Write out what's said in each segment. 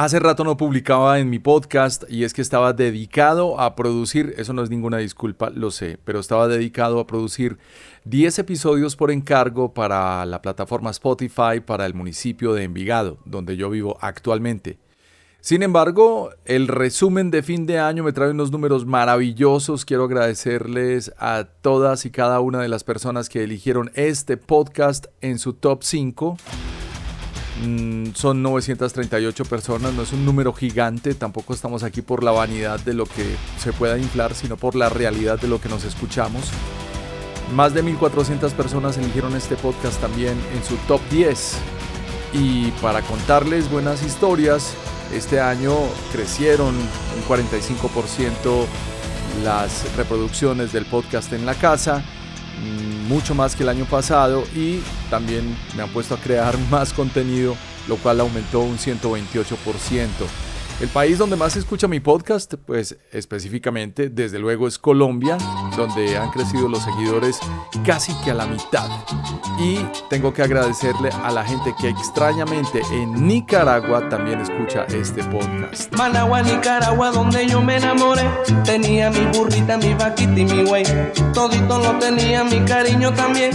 Hace rato no publicaba en mi podcast y es que estaba dedicado a producir, eso no es ninguna disculpa, lo sé, pero estaba dedicado a producir 10 episodios por encargo para la plataforma Spotify para el municipio de Envigado, donde yo vivo actualmente. Sin embargo, el resumen de fin de año me trae unos números maravillosos. Quiero agradecerles a todas y cada una de las personas que eligieron este podcast en su top 5. Mm, son 938 personas, no es un número gigante, tampoco estamos aquí por la vanidad de lo que se pueda inflar, sino por la realidad de lo que nos escuchamos. Más de 1400 personas eligieron este podcast también en su top 10. Y para contarles buenas historias, este año crecieron un 45% las reproducciones del podcast en la casa mucho más que el año pasado y también me han puesto a crear más contenido, lo cual aumentó un 128%. El país donde más se escucha mi podcast, pues específicamente, desde luego es Colombia, donde han crecido los seguidores casi que a la mitad. Y tengo que agradecerle a la gente que extrañamente en Nicaragua también escucha este podcast. Managua, Nicaragua, donde yo me enamoré. Tenía mi burrita, mi vaquita y mi güey. Todito lo tenía, mi cariño también.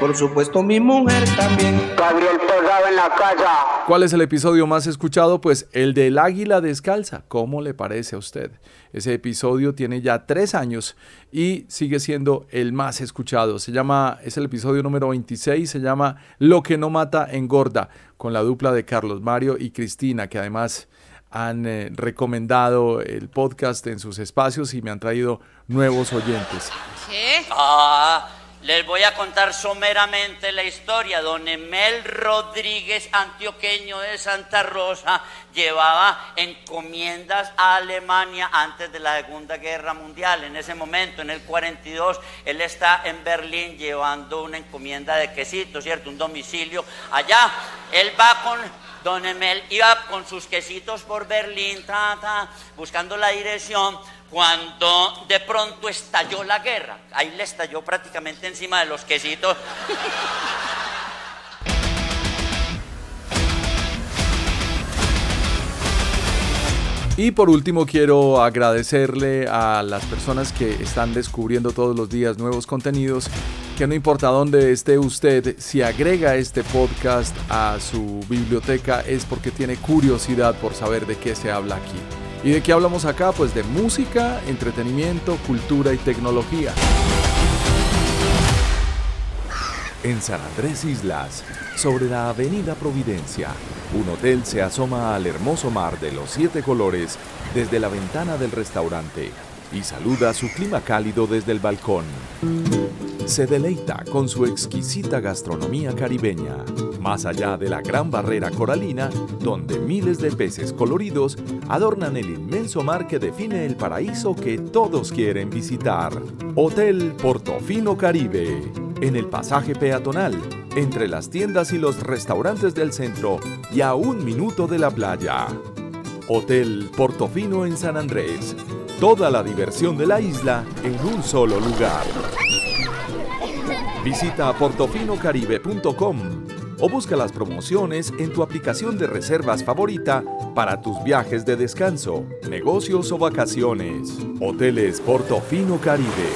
Por supuesto, mi mujer también. Gabriel Posado en la casa. ¿Cuál es el episodio más escuchado? Pues el del águila descalza. ¿Cómo le parece a usted? Ese episodio tiene ya tres años y sigue siendo el más escuchado. Se llama, es el episodio número 26, se llama Lo que no mata engorda, con la dupla de Carlos Mario y Cristina, que además han eh, recomendado el podcast en sus espacios y me han traído nuevos oyentes. ¿Qué? Ah, les voy a contar someramente la historia. Don Emel Rodríguez, antioqueño de Santa Rosa, llevaba encomiendas a Alemania antes de la Segunda Guerra Mundial. En ese momento, en el 42, él está en Berlín llevando una encomienda de quesito, ¿cierto? Un domicilio allá. Él va con Don Emel iba con sus quesitos por Berlín, buscando la dirección cuando de pronto estalló la guerra. Ahí le estalló prácticamente encima de los quesitos. Y por último quiero agradecerle a las personas que están descubriendo todos los días nuevos contenidos, que no importa dónde esté usted, si agrega este podcast a su biblioteca es porque tiene curiosidad por saber de qué se habla aquí. ¿Y de qué hablamos acá? Pues de música, entretenimiento, cultura y tecnología. En San Andrés Islas, sobre la Avenida Providencia, un hotel se asoma al hermoso mar de los siete colores desde la ventana del restaurante y saluda su clima cálido desde el balcón. Se deleita con su exquisita gastronomía caribeña, más allá de la gran barrera coralina, donde miles de peces coloridos adornan el inmenso mar que define el paraíso que todos quieren visitar. Hotel Portofino Caribe, en el pasaje peatonal, entre las tiendas y los restaurantes del centro y a un minuto de la playa. Hotel Portofino en San Andrés. Toda la diversión de la isla en un solo lugar. Visita portofinocaribe.com o busca las promociones en tu aplicación de reservas favorita para tus viajes de descanso, negocios o vacaciones. Hoteles Portofino Caribe.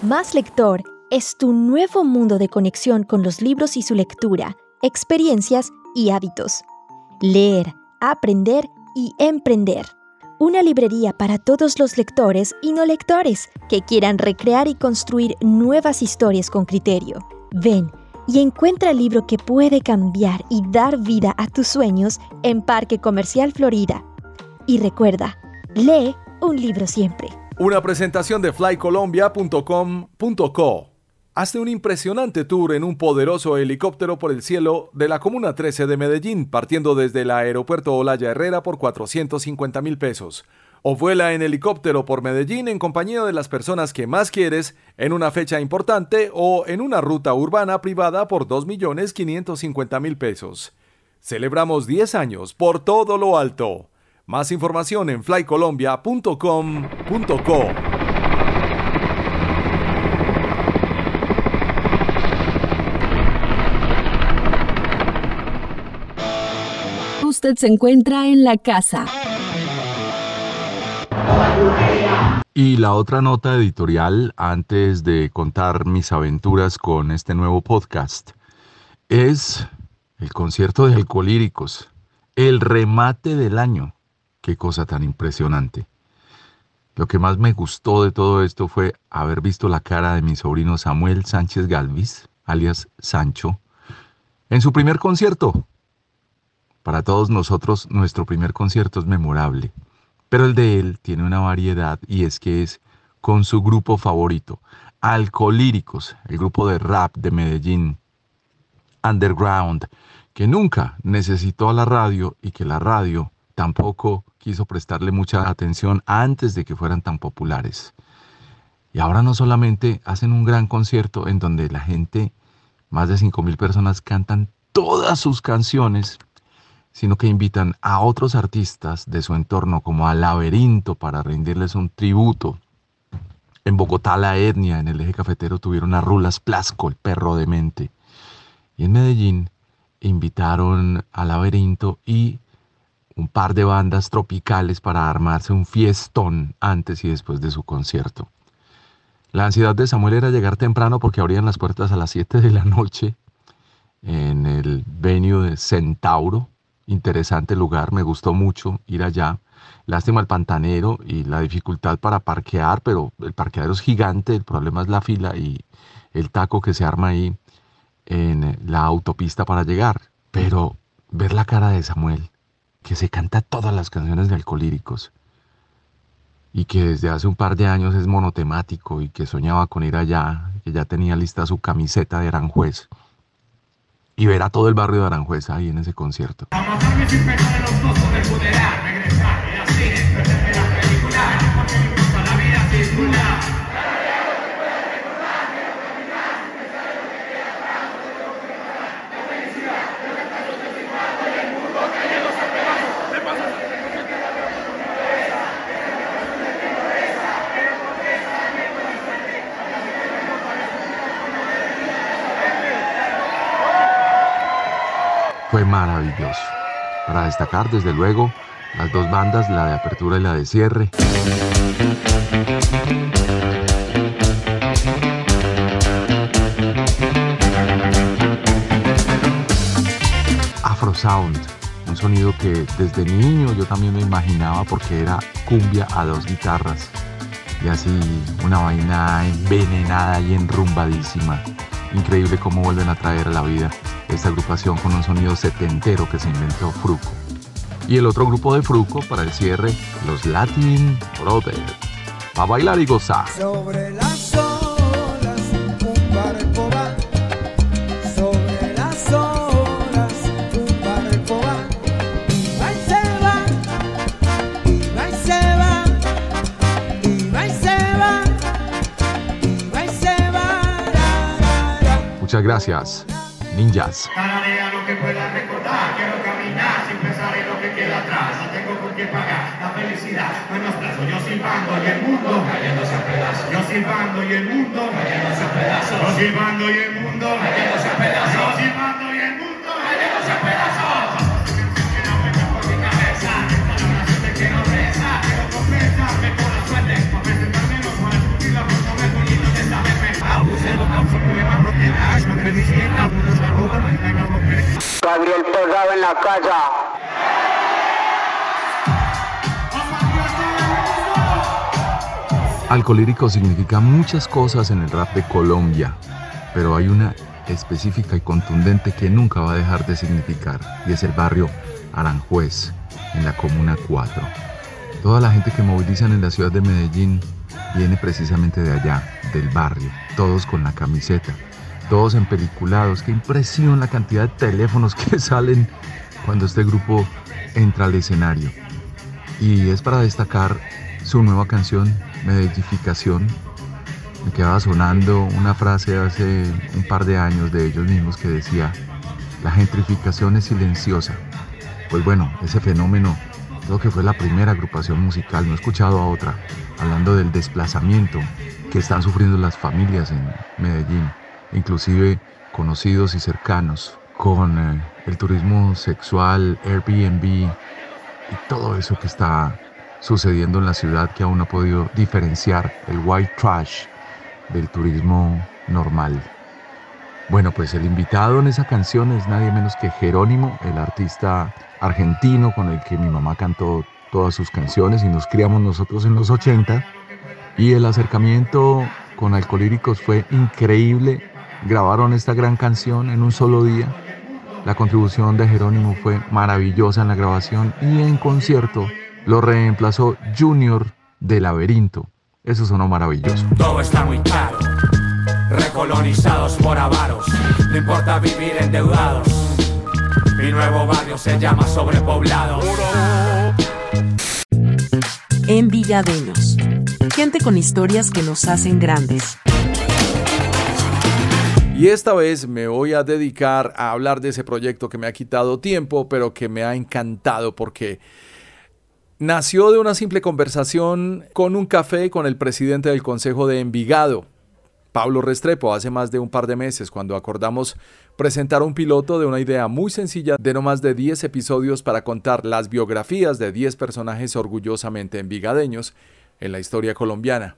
Más Lector es tu nuevo mundo de conexión con los libros y su lectura, experiencias y hábitos. Leer, aprender y emprender una librería para todos los lectores y no lectores que quieran recrear y construir nuevas historias con criterio. Ven y encuentra el libro que puede cambiar y dar vida a tus sueños en Parque Comercial Florida. Y recuerda, lee un libro siempre. Una presentación de flycolombia.com.co. Hazte un impresionante tour en un poderoso helicóptero por el cielo de la Comuna 13 de Medellín, partiendo desde el aeropuerto Olaya Herrera por 450 mil pesos. O vuela en helicóptero por Medellín en compañía de las personas que más quieres en una fecha importante o en una ruta urbana privada por 2.550.000 pesos. Celebramos 10 años por todo lo alto. Más información en flycolombia.com.co. usted se encuentra en la casa. Y la otra nota editorial, antes de contar mis aventuras con este nuevo podcast, es el concierto de Alcolíricos, el remate del año. Qué cosa tan impresionante. Lo que más me gustó de todo esto fue haber visto la cara de mi sobrino Samuel Sánchez Galvis, alias Sancho, en su primer concierto, para todos nosotros nuestro primer concierto es memorable, pero el de él tiene una variedad y es que es con su grupo favorito, Alcolíricos, el grupo de rap de Medellín, Underground, que nunca necesitó a la radio y que la radio tampoco quiso prestarle mucha atención antes de que fueran tan populares. Y ahora no solamente hacen un gran concierto en donde la gente, más de 5.000 personas cantan todas sus canciones sino que invitan a otros artistas de su entorno como a Laberinto para rendirles un tributo. En Bogotá la etnia, en el eje cafetero tuvieron a Rulas Plasco, el perro de mente. Y en Medellín invitaron a Laberinto y un par de bandas tropicales para armarse un fiestón antes y después de su concierto. La ansiedad de Samuel era llegar temprano porque abrían las puertas a las 7 de la noche en el venue de Centauro, interesante lugar, me gustó mucho ir allá. Lástima el pantanero y la dificultad para parquear, pero el parqueadero es gigante, el problema es la fila y el taco que se arma ahí en la autopista para llegar. Pero ver la cara de Samuel, que se canta todas las canciones de Alcolíricos y que desde hace un par de años es monotemático y que soñaba con ir allá, que ya tenía lista su camiseta de Aranjuez y ver a todo el barrio de Aranjuez ahí en ese concierto. Maravilloso. Para destacar, desde luego, las dos bandas, la de apertura y la de cierre. Afro Sound, un sonido que desde niño yo también me imaginaba porque era cumbia a dos guitarras y así una vaina envenenada y enrumbadísima. Increíble cómo vuelven a traer a la vida esta agrupación con un sonido setentero que se inventó Fruco. Y el otro grupo de Fruco para el cierre, los Latin Brothers. a bailar y gozar. Sobre las olas, un barco va. Sobre las olas, un barco va. Y va y se va. Y va y se va. Y va y se va. Y va y se va. Muchas gracias ninjas. Yo silbando y el mundo a pedazos. Silbando y el mundo cayéndose a pedazos. Silbando y el mundo cayéndose a pedazos. Gabriel en la significa muchas cosas en el rap de Colombia, pero hay una específica y contundente que nunca va a dejar de significar, y es el barrio Aranjuez, en la Comuna 4. Toda la gente que movilizan en la ciudad de Medellín viene precisamente de allá, del barrio, todos con la camiseta, todos empeliculados. Qué impresión la cantidad de teléfonos que salen cuando este grupo entra al escenario. Y es para destacar su nueva canción, Medellificación. Me quedaba sonando una frase hace un par de años de ellos mismos que decía, la gentrificación es silenciosa. Pues bueno, ese fenómeno creo que fue la primera agrupación musical, no he escuchado a otra, hablando del desplazamiento que están sufriendo las familias en Medellín, inclusive conocidos y cercanos, con eh, el turismo sexual, Airbnb y todo eso que está sucediendo en la ciudad que aún no ha podido diferenciar el white trash del turismo normal. Bueno, pues el invitado en esa canción es nadie menos que Jerónimo, el artista argentino con el que mi mamá cantó todas sus canciones y nos criamos nosotros en los 80. Y el acercamiento con Alcolíricos fue increíble. Grabaron esta gran canción en un solo día. La contribución de Jerónimo fue maravillosa en la grabación y en concierto lo reemplazó Junior de Laberinto. Eso sonó maravilloso. Todo está muy caro, recolonizados por avaros, no importa vivir endeudados. Mi nuevo barrio se llama Sobrepoblado. Envigadeños. Gente con historias que nos hacen grandes. Y esta vez me voy a dedicar a hablar de ese proyecto que me ha quitado tiempo, pero que me ha encantado porque nació de una simple conversación con un café con el presidente del Consejo de Envigado, Pablo Restrepo, hace más de un par de meses, cuando acordamos presentar un piloto de una idea muy sencilla de no más de 10 episodios para contar las biografías de 10 personajes orgullosamente envigadeños en la historia colombiana.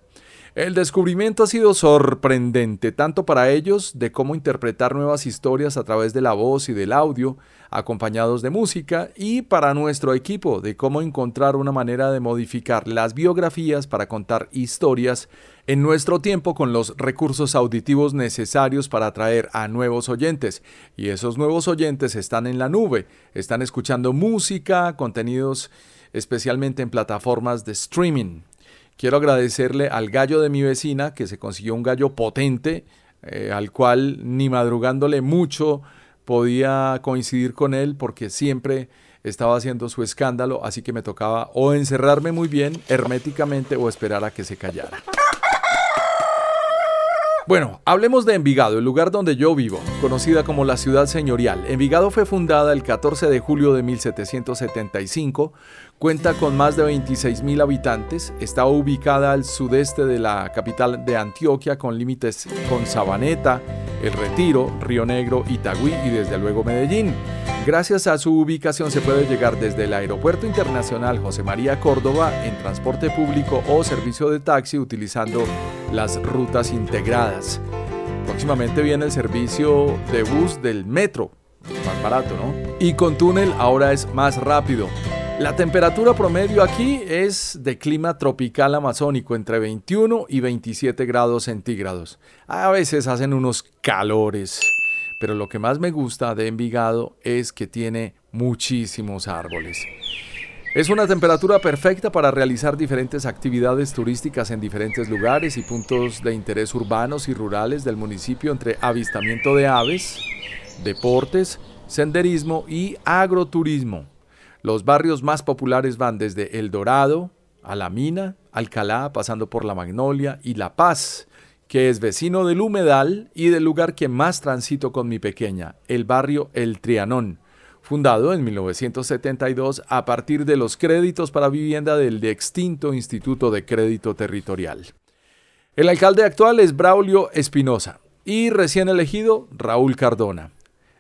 El descubrimiento ha sido sorprendente, tanto para ellos de cómo interpretar nuevas historias a través de la voz y del audio, acompañados de música, y para nuestro equipo de cómo encontrar una manera de modificar las biografías para contar historias en nuestro tiempo con los recursos auditivos necesarios para atraer a nuevos oyentes. Y esos nuevos oyentes están en la nube, están escuchando música, contenidos especialmente en plataformas de streaming. Quiero agradecerle al gallo de mi vecina que se consiguió un gallo potente, eh, al cual ni madrugándole mucho podía coincidir con él porque siempre estaba haciendo su escándalo, así que me tocaba o encerrarme muy bien herméticamente o esperar a que se callara. Bueno, hablemos de Envigado, el lugar donde yo vivo, conocida como la ciudad señorial. Envigado fue fundada el 14 de julio de 1775, cuenta con más de 26.000 habitantes, está ubicada al sudeste de la capital de Antioquia con límites con Sabaneta, El Retiro, Río Negro, Itagüí y desde luego Medellín. Gracias a su ubicación se puede llegar desde el Aeropuerto Internacional José María Córdoba en transporte público o servicio de taxi utilizando las rutas integradas. Próximamente viene el servicio de bus del metro, más barato, ¿no? Y con túnel ahora es más rápido. La temperatura promedio aquí es de clima tropical amazónico, entre 21 y 27 grados centígrados. A veces hacen unos calores pero lo que más me gusta de Envigado es que tiene muchísimos árboles. Es una temperatura perfecta para realizar diferentes actividades turísticas en diferentes lugares y puntos de interés urbanos y rurales del municipio entre avistamiento de aves, deportes, senderismo y agroturismo. Los barrios más populares van desde El Dorado, a La Mina, Alcalá, pasando por La Magnolia y La Paz, que es vecino del humedal y del lugar que más transito con mi pequeña, el barrio El Trianón, fundado en 1972 a partir de los créditos para vivienda del extinto Instituto de Crédito Territorial. El alcalde actual es Braulio Espinosa y recién elegido Raúl Cardona.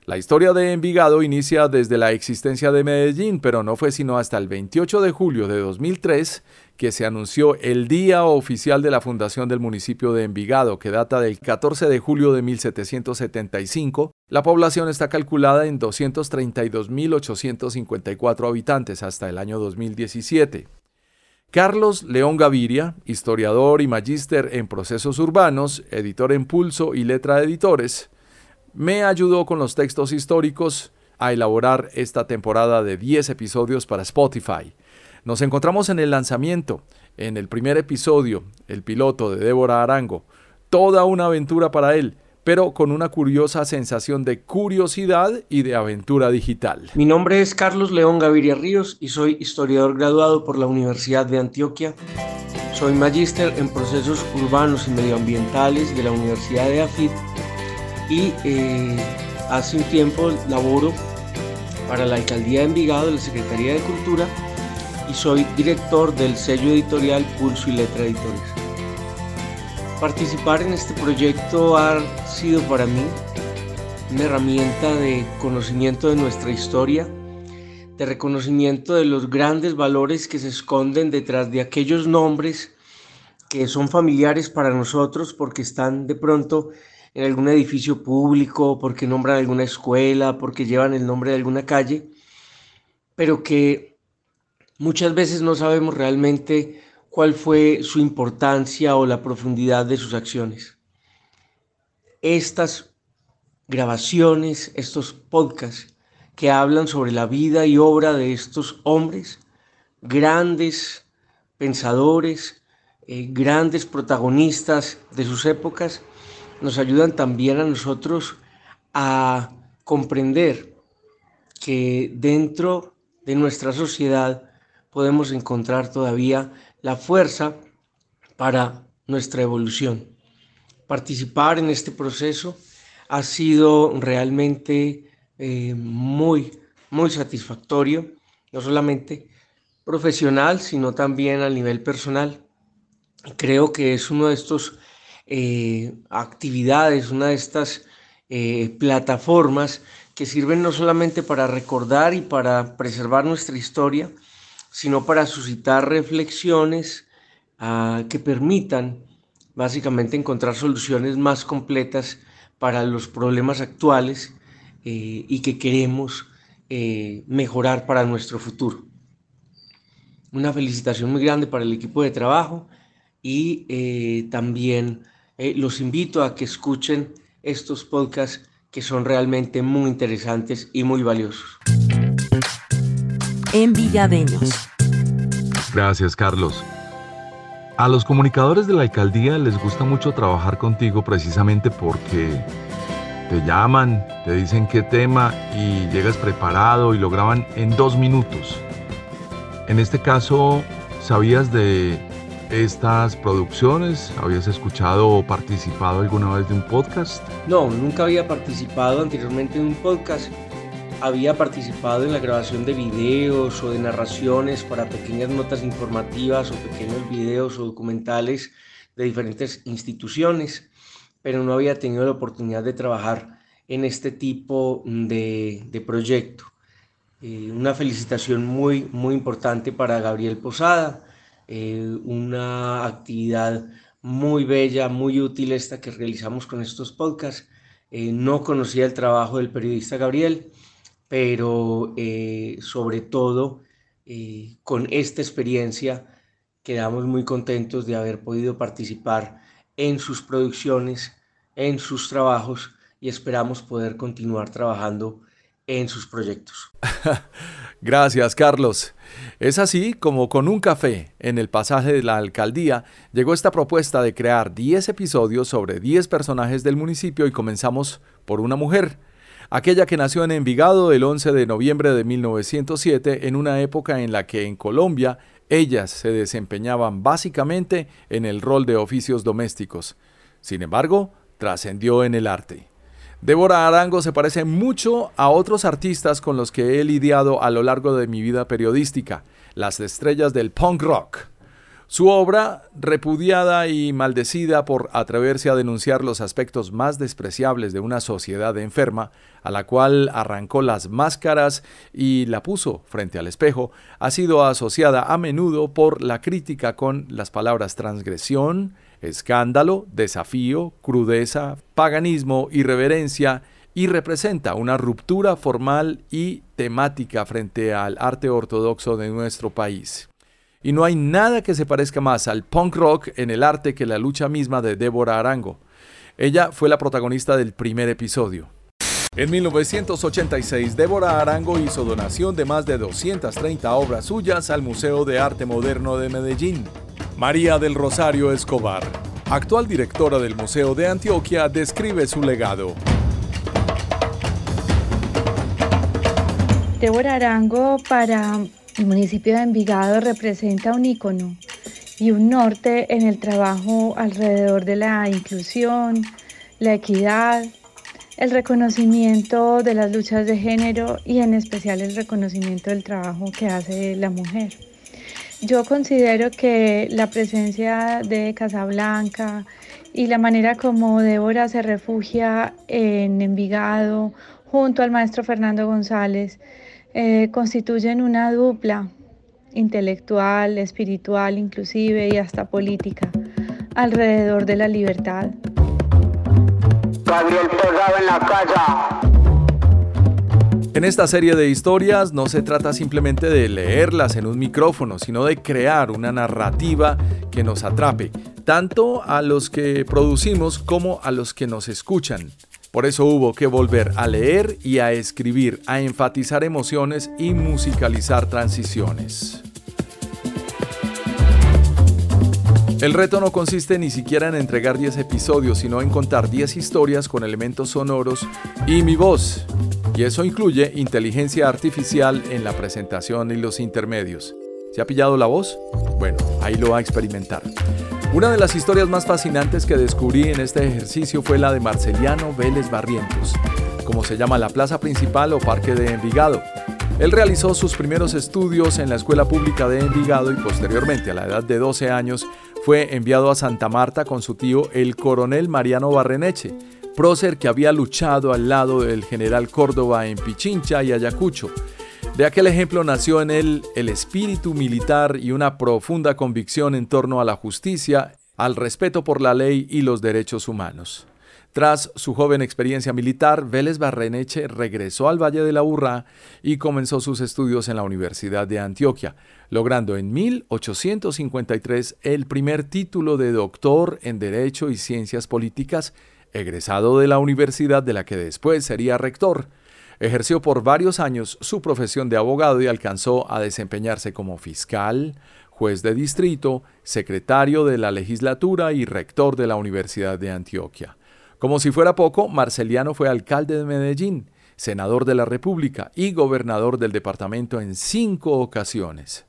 La historia de Envigado inicia desde la existencia de Medellín, pero no fue sino hasta el 28 de julio de 2003 que se anunció el día oficial de la fundación del municipio de Envigado, que data del 14 de julio de 1775. La población está calculada en 232.854 habitantes hasta el año 2017. Carlos León Gaviria, historiador y magíster en procesos urbanos, editor en Pulso y Letra de Editores, me ayudó con los textos históricos a elaborar esta temporada de 10 episodios para Spotify. Nos encontramos en el lanzamiento, en el primer episodio, el piloto de Débora Arango, toda una aventura para él, pero con una curiosa sensación de curiosidad y de aventura digital. Mi nombre es Carlos León Gaviria Ríos y soy historiador graduado por la Universidad de Antioquia. Soy magíster en procesos urbanos y medioambientales de la Universidad de AFIT y eh, hace un tiempo laboro para la Alcaldía de Envigado de la Secretaría de Cultura y soy director del sello editorial Pulso y Letra Editores. Participar en este proyecto ha sido para mí una herramienta de conocimiento de nuestra historia, de reconocimiento de los grandes valores que se esconden detrás de aquellos nombres que son familiares para nosotros porque están de pronto en algún edificio público, porque nombran alguna escuela, porque llevan el nombre de alguna calle, pero que muchas veces no sabemos realmente cuál fue su importancia o la profundidad de sus acciones. Estas grabaciones, estos podcasts que hablan sobre la vida y obra de estos hombres, grandes pensadores, eh, grandes protagonistas de sus épocas, nos ayudan también a nosotros a comprender que dentro de nuestra sociedad podemos encontrar todavía la fuerza para nuestra evolución. Participar en este proceso ha sido realmente eh, muy, muy satisfactorio, no solamente profesional, sino también a nivel personal. Creo que es uno de estos eh, actividades, una de estas eh, plataformas que sirven no solamente para recordar y para preservar nuestra historia, sino para suscitar reflexiones ah, que permitan básicamente encontrar soluciones más completas para los problemas actuales eh, y que queremos mejorar para nuestro futuro. Una felicitación muy grande para el equipo de trabajo y también eh, los invito a que escuchen estos podcasts que son realmente muy interesantes y muy valiosos. En Villadeños. Gracias, Carlos. A los comunicadores de la alcaldía les gusta mucho trabajar contigo precisamente porque te llaman, te dicen qué tema y llegas preparado y lo graban en dos minutos. En este caso, ¿sabías de estas producciones? ¿Habías escuchado o participado alguna vez de un podcast? No, nunca había participado anteriormente en un podcast. Había participado en la grabación de videos o de narraciones para pequeñas notas informativas o pequeños videos o documentales de diferentes instituciones, pero no había tenido la oportunidad de trabajar en este tipo de, de proyecto. Eh, una felicitación muy, muy importante para Gabriel Posada, eh, una actividad muy bella, muy útil esta que realizamos con estos podcasts. Eh, no conocía el trabajo del periodista Gabriel, pero eh, sobre todo con esta experiencia quedamos muy contentos de haber podido participar en sus producciones, en sus trabajos y esperamos poder continuar trabajando en sus proyectos. Gracias, Carlos. Es así como con un café en el pasaje de la alcaldía llegó esta propuesta de crear 10 episodios sobre 10 personajes del municipio y comenzamos por una mujer, aquella que nació en Envigado el 11 de noviembre de 1907 en una época en la que en Colombia ellas se desempeñaban básicamente en el rol de oficios domésticos. Sin embargo, trascendió en el arte. Débora Arango se parece mucho a otros artistas con los que he lidiado a lo largo de mi vida periodística, las estrellas del punk rock. Su obra, repudiada y maldecida por atreverse a denunciar los aspectos más despreciables de una sociedad enferma, a la cual arrancó las máscaras y la puso frente al espejo, ha sido asociada a menudo por la crítica con las palabras transgresión, escándalo, desafío, crudeza, paganismo, irreverencia y representa una ruptura formal y temática frente al arte ortodoxo de nuestro país. Y no hay nada que se parezca más al punk rock en el arte que la lucha misma de Débora Arango. Ella fue la protagonista del primer episodio. En 1986, Débora Arango hizo donación de más de 230 obras suyas al Museo de Arte Moderno de Medellín. María del Rosario Escobar, actual directora del Museo de Antioquia, describe su legado. Débora Arango para el municipio de Envigado representa un ícono y un norte en el trabajo alrededor de la inclusión, la equidad, el reconocimiento de las luchas de género y en especial el reconocimiento del trabajo que hace la mujer. Yo considero que la presencia de Casablanca y la manera como Débora se refugia en Envigado junto al maestro Fernando González eh, constituyen una dupla intelectual, espiritual inclusive y hasta política alrededor de la libertad. Gabriel en la casa. En esta serie de historias no se trata simplemente de leerlas en un micrófono, sino de crear una narrativa que nos atrape, tanto a los que producimos como a los que nos escuchan. Por eso hubo que volver a leer y a escribir, a enfatizar emociones y musicalizar transiciones. El reto no consiste ni siquiera en entregar 10 episodios, sino en contar 10 historias con elementos sonoros y mi voz. Y eso incluye inteligencia artificial en la presentación y los intermedios. ¿Se ha pillado la voz? Bueno, ahí lo va a experimentar. Una de las historias más fascinantes que descubrí en este ejercicio fue la de Marceliano Vélez Barrientos, como se llama la plaza principal o parque de Envigado. Él realizó sus primeros estudios en la escuela pública de Envigado y posteriormente, a la edad de 12 años, fue enviado a Santa Marta con su tío el coronel Mariano Barreneche, prócer que había luchado al lado del general Córdoba en Pichincha y Ayacucho. De aquel ejemplo nació en él el espíritu militar y una profunda convicción en torno a la justicia, al respeto por la ley y los derechos humanos. Tras su joven experiencia militar, Vélez Barreneche regresó al Valle de la Urrá y comenzó sus estudios en la Universidad de Antioquia, logrando en 1853 el primer título de doctor en Derecho y Ciencias Políticas, egresado de la universidad de la que después sería rector. Ejerció por varios años su profesión de abogado y alcanzó a desempeñarse como fiscal, juez de distrito, secretario de la legislatura y rector de la Universidad de Antioquia. Como si fuera poco, Marceliano fue alcalde de Medellín, senador de la República y gobernador del departamento en cinco ocasiones.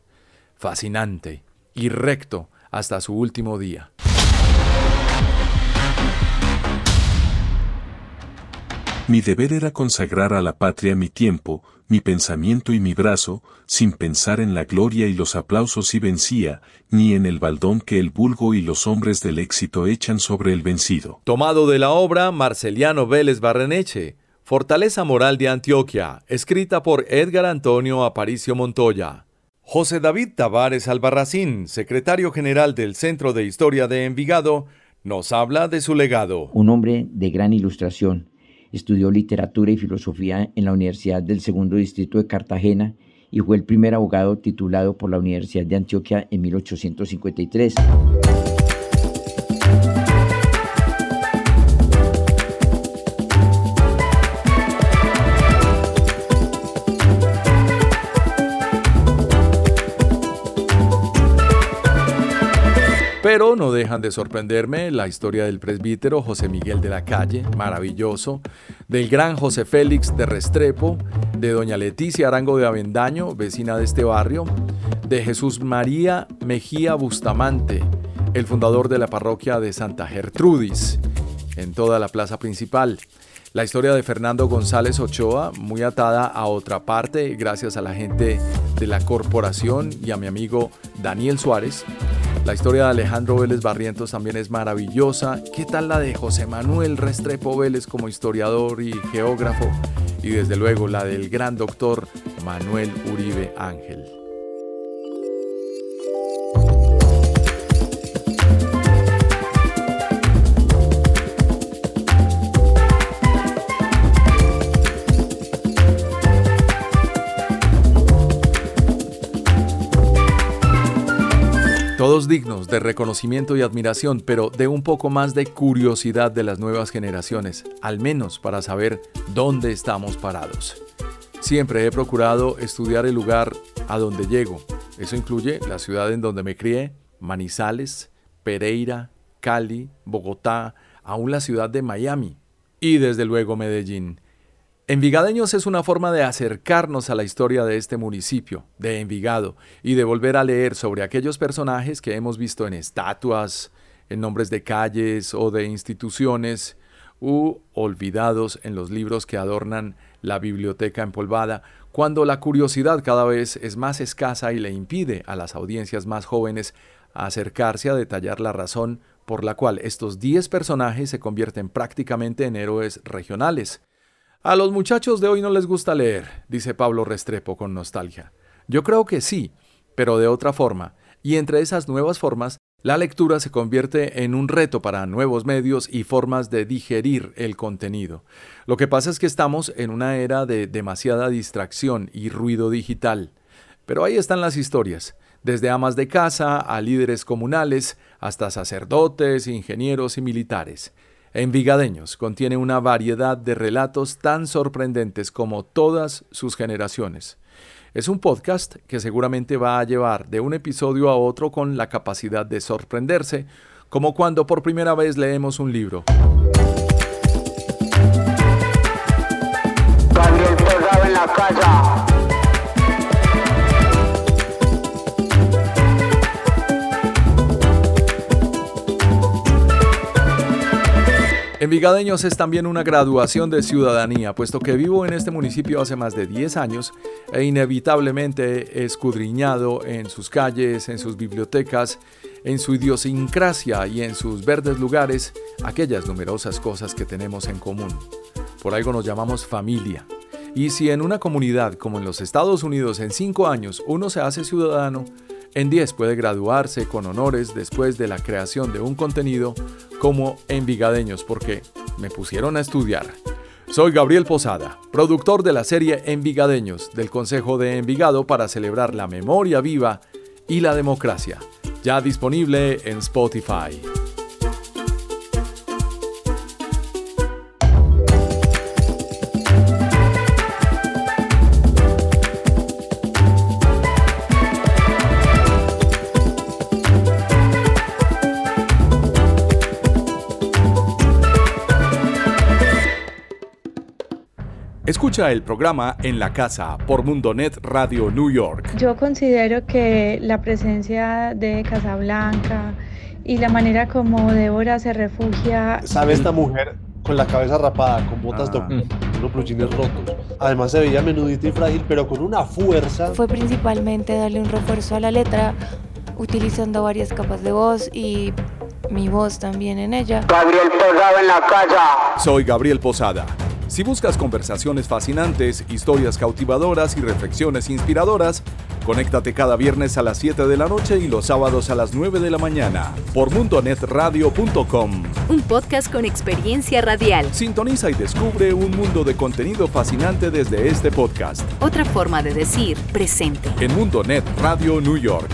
Fascinante y recto hasta su último día. Mi deber era consagrar a la patria mi tiempo, mi pensamiento y mi brazo, sin pensar en la gloria y los aplausos y vencía, ni en el baldón que el vulgo y los hombres del éxito echan sobre el vencido. Tomado de la obra Marceliano Vélez Barreneche, Fortaleza Moral de Antioquia, escrita por Edgar Antonio Aparicio Montoya. José David Tavares Albarracín, secretario general del Centro de Historia de Envigado, nos habla de su legado. Un hombre de gran ilustración Estudió literatura y filosofía en la Universidad del Segundo Distrito de Cartagena y fue el primer abogado titulado por la Universidad de Antioquia en 1853. Pero no dejan de sorprenderme la historia del presbítero José Miguel de la Calle, maravilloso, del gran José Félix de Restrepo, de doña Leticia Arango de Avendaño, vecina de este barrio, de Jesús María Mejía Bustamante, el fundador de la parroquia de Santa Gertrudis, en toda la plaza principal. La historia de Fernando González Ochoa, muy atada a otra parte, gracias a la gente de la corporación y a mi amigo Daniel Suárez, la historia de Alejandro Vélez Barrientos también es maravillosa. ¿Qué tal la de José Manuel Restrepo Vélez como historiador y geógrafo? Y desde luego la del gran doctor Manuel Uribe Ángel. Dignos de reconocimiento y admiración, pero de un poco más de curiosidad de las nuevas generaciones, al menos para saber dónde estamos parados. Siempre he procurado estudiar el lugar a donde llego. Eso incluye la ciudad en donde me crié, Manizales, Pereira, Cali, Bogotá, aún la ciudad de Miami y desde luego Medellín. Envigadeños es una forma de acercarnos a la historia de este municipio, de Envigado, y de volver a leer sobre aquellos personajes que hemos visto en estatuas, en nombres de calles o de instituciones, u olvidados en los libros que adornan la biblioteca empolvada, cuando la curiosidad cada vez es más escasa y le impide a las audiencias más jóvenes acercarse a detallar la razón por la cual estos 10 personajes se convierten prácticamente en héroes regionales. A los muchachos de hoy no les gusta leer, dice Pablo Restrepo con nostalgia. Yo creo que sí, pero de otra forma, y entre esas nuevas formas, la lectura se convierte en un reto para nuevos medios y formas de digerir el contenido. Lo que pasa es que estamos en una era de demasiada distracción y ruido digital. Pero ahí están las historias, desde amas de casa a líderes comunales, hasta sacerdotes, ingenieros y militares. Envigadeños contiene una variedad de relatos tan sorprendentes como todas sus generaciones. Es un podcast que seguramente va a llevar de un episodio a otro con la capacidad de sorprenderse, como cuando por primera vez leemos un libro. En la casa. Envigadeños es también una graduación de ciudadanía, puesto que vivo en este municipio hace más de 10 años e inevitablemente he escudriñado en sus calles, en sus bibliotecas, en su idiosincrasia y en sus verdes lugares aquellas numerosas cosas que tenemos en común. Por algo nos llamamos familia. Y si en una comunidad como en los Estados Unidos en 5 años uno se hace ciudadano, en 10 puede graduarse con honores después de la creación de un contenido como Envigadeños porque me pusieron a estudiar. Soy Gabriel Posada, productor de la serie Envigadeños del Consejo de Envigado para celebrar la memoria viva y la democracia, ya disponible en Spotify. Escucha el programa En la Casa por Mundonet Radio New York. Yo considero que la presencia de Casablanca y la manera como Débora se refugia. ¿Sabe esta mujer con la cabeza rapada, con botas Ah. de unos rotos? Además se veía menudita y frágil, pero con una fuerza. Fue principalmente darle un refuerzo a la letra, utilizando varias capas de voz y mi voz también en ella. Gabriel Posada en la casa. Soy Gabriel Posada. Si buscas conversaciones fascinantes, historias cautivadoras y reflexiones inspiradoras, conéctate cada viernes a las 7 de la noche y los sábados a las 9 de la mañana por mundonetradio.com. Un podcast con experiencia radial. Sintoniza y descubre un mundo de contenido fascinante desde este podcast Otra forma de decir presente. en Mundonet Radio New York.